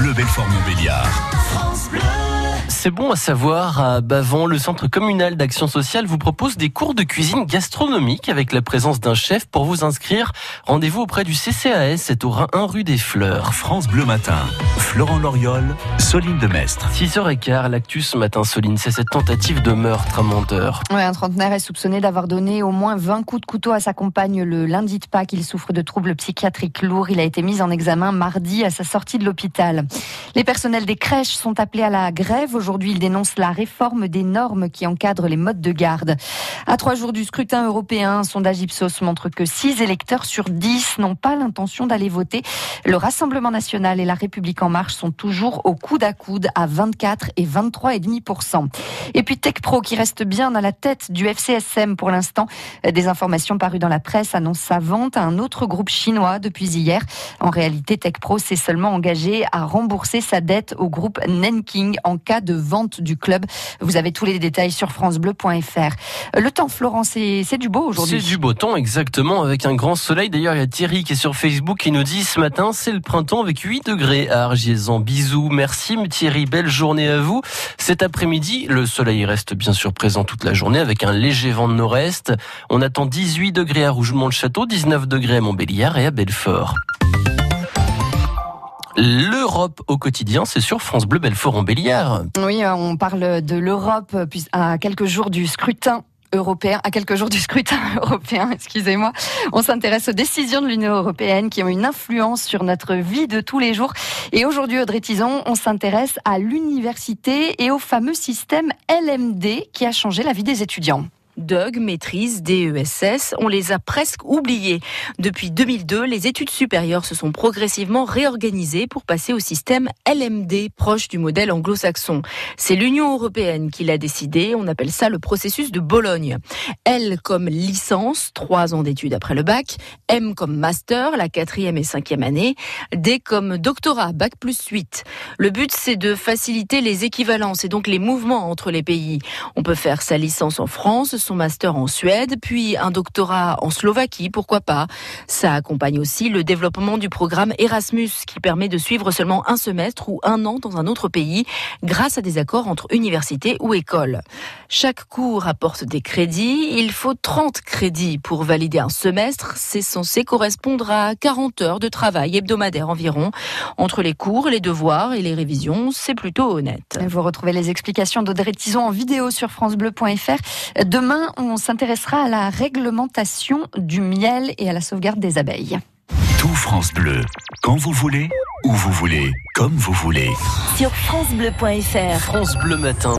Bleu Belfort Montbéliard. C'est bon à savoir, à Bavon, le centre communal d'action sociale vous propose des cours de cuisine gastronomique avec la présence d'un chef pour vous inscrire. Rendez-vous auprès du CCAS, c'est au Rhin 1 rue des Fleurs. France Bleu Matin. Florent Loriol, Soline de Mestre. 6h15, l'actu ce matin, Soline, c'est cette tentative de meurtre à Monteur. Ouais, un trentenaire est soupçonné d'avoir donné au moins 20 coups de couteau à sa compagne le lundi de Pâques. Il souffre de troubles psychiatriques lourds. Il a été mis en examen mardi à sa sortie de l'hôpital. Les personnels des crèches sont appelés à la grève. Aujourd'hui, ils dénoncent la réforme des normes qui encadrent les modes de garde. À trois jours du scrutin européen, un sondage Ipsos montre que 6 électeurs sur 10 n'ont pas l'intention d'aller voter. Le Rassemblement national et la République en marche sont toujours au coude à coude à 24 et 23,5%. Et puis TechPro qui reste bien à la tête du FCSM pour l'instant. Des informations parues dans la presse annoncent sa vente à un autre groupe chinois depuis hier. En réalité, TechPro s'est seulement engagé à rembourser sa dette au groupe Nanking en cas de vente du club. Vous avez tous les détails sur francebleu.fr. Le temps, Florent, c'est du beau aujourd'hui. C'est du beau temps, exactement, avec un grand soleil. D'ailleurs, il y a Thierry qui est sur Facebook qui nous dit ce matin, c'est le printemps avec 8 degrés à Argiezan. Bisous, merci Thierry, belle journée à vous. Cet après-midi, le soleil reste bien sûr présent toute la journée avec un léger vent de nord-est. On attend 18 degrés à Rougemont-le-Château, 19 degrés à Montbéliard et à Belfort. L'Europe au quotidien, c'est sur France Bleu Belfort en Béliard. Oui, on parle de l'Europe à quelques jours du scrutin européen, à quelques jours du scrutin européen, excusez-moi. On s'intéresse aux décisions de l'Union européenne qui ont une influence sur notre vie de tous les jours. Et aujourd'hui, Audrey Tison, on s'intéresse à l'université et au fameux système LMD qui a changé la vie des étudiants. Doug, maîtrise, DESS, on les a presque oubliés. Depuis 2002, les études supérieures se sont progressivement réorganisées pour passer au système LMD, proche du modèle anglo-saxon. C'est l'Union européenne qui l'a décidé, on appelle ça le processus de Bologne. L comme licence, trois ans d'études après le bac, M comme master, la quatrième et cinquième année, D comme doctorat, bac plus 8. Le but, c'est de faciliter les équivalences et donc les mouvements entre les pays. On peut faire sa licence en France, son master en Suède, puis un doctorat en Slovaquie, pourquoi pas. Ça accompagne aussi le développement du programme Erasmus, qui permet de suivre seulement un semestre ou un an dans un autre pays, grâce à des accords entre universités ou écoles. Chaque cours apporte des crédits. Il faut 30 crédits pour valider un semestre. C'est censé correspondre à 40 heures de travail hebdomadaire environ. Entre les cours, les devoirs et les révisions, c'est plutôt honnête. Vous retrouvez les explications d'Audrey Tison en vidéo sur francebleu.fr. Demain, on s'intéressera à la réglementation du miel et à la sauvegarde des abeilles. Tout France Bleu, quand vous voulez, où vous voulez, comme vous voulez. Sur francebleu.fr. France Bleu Matin.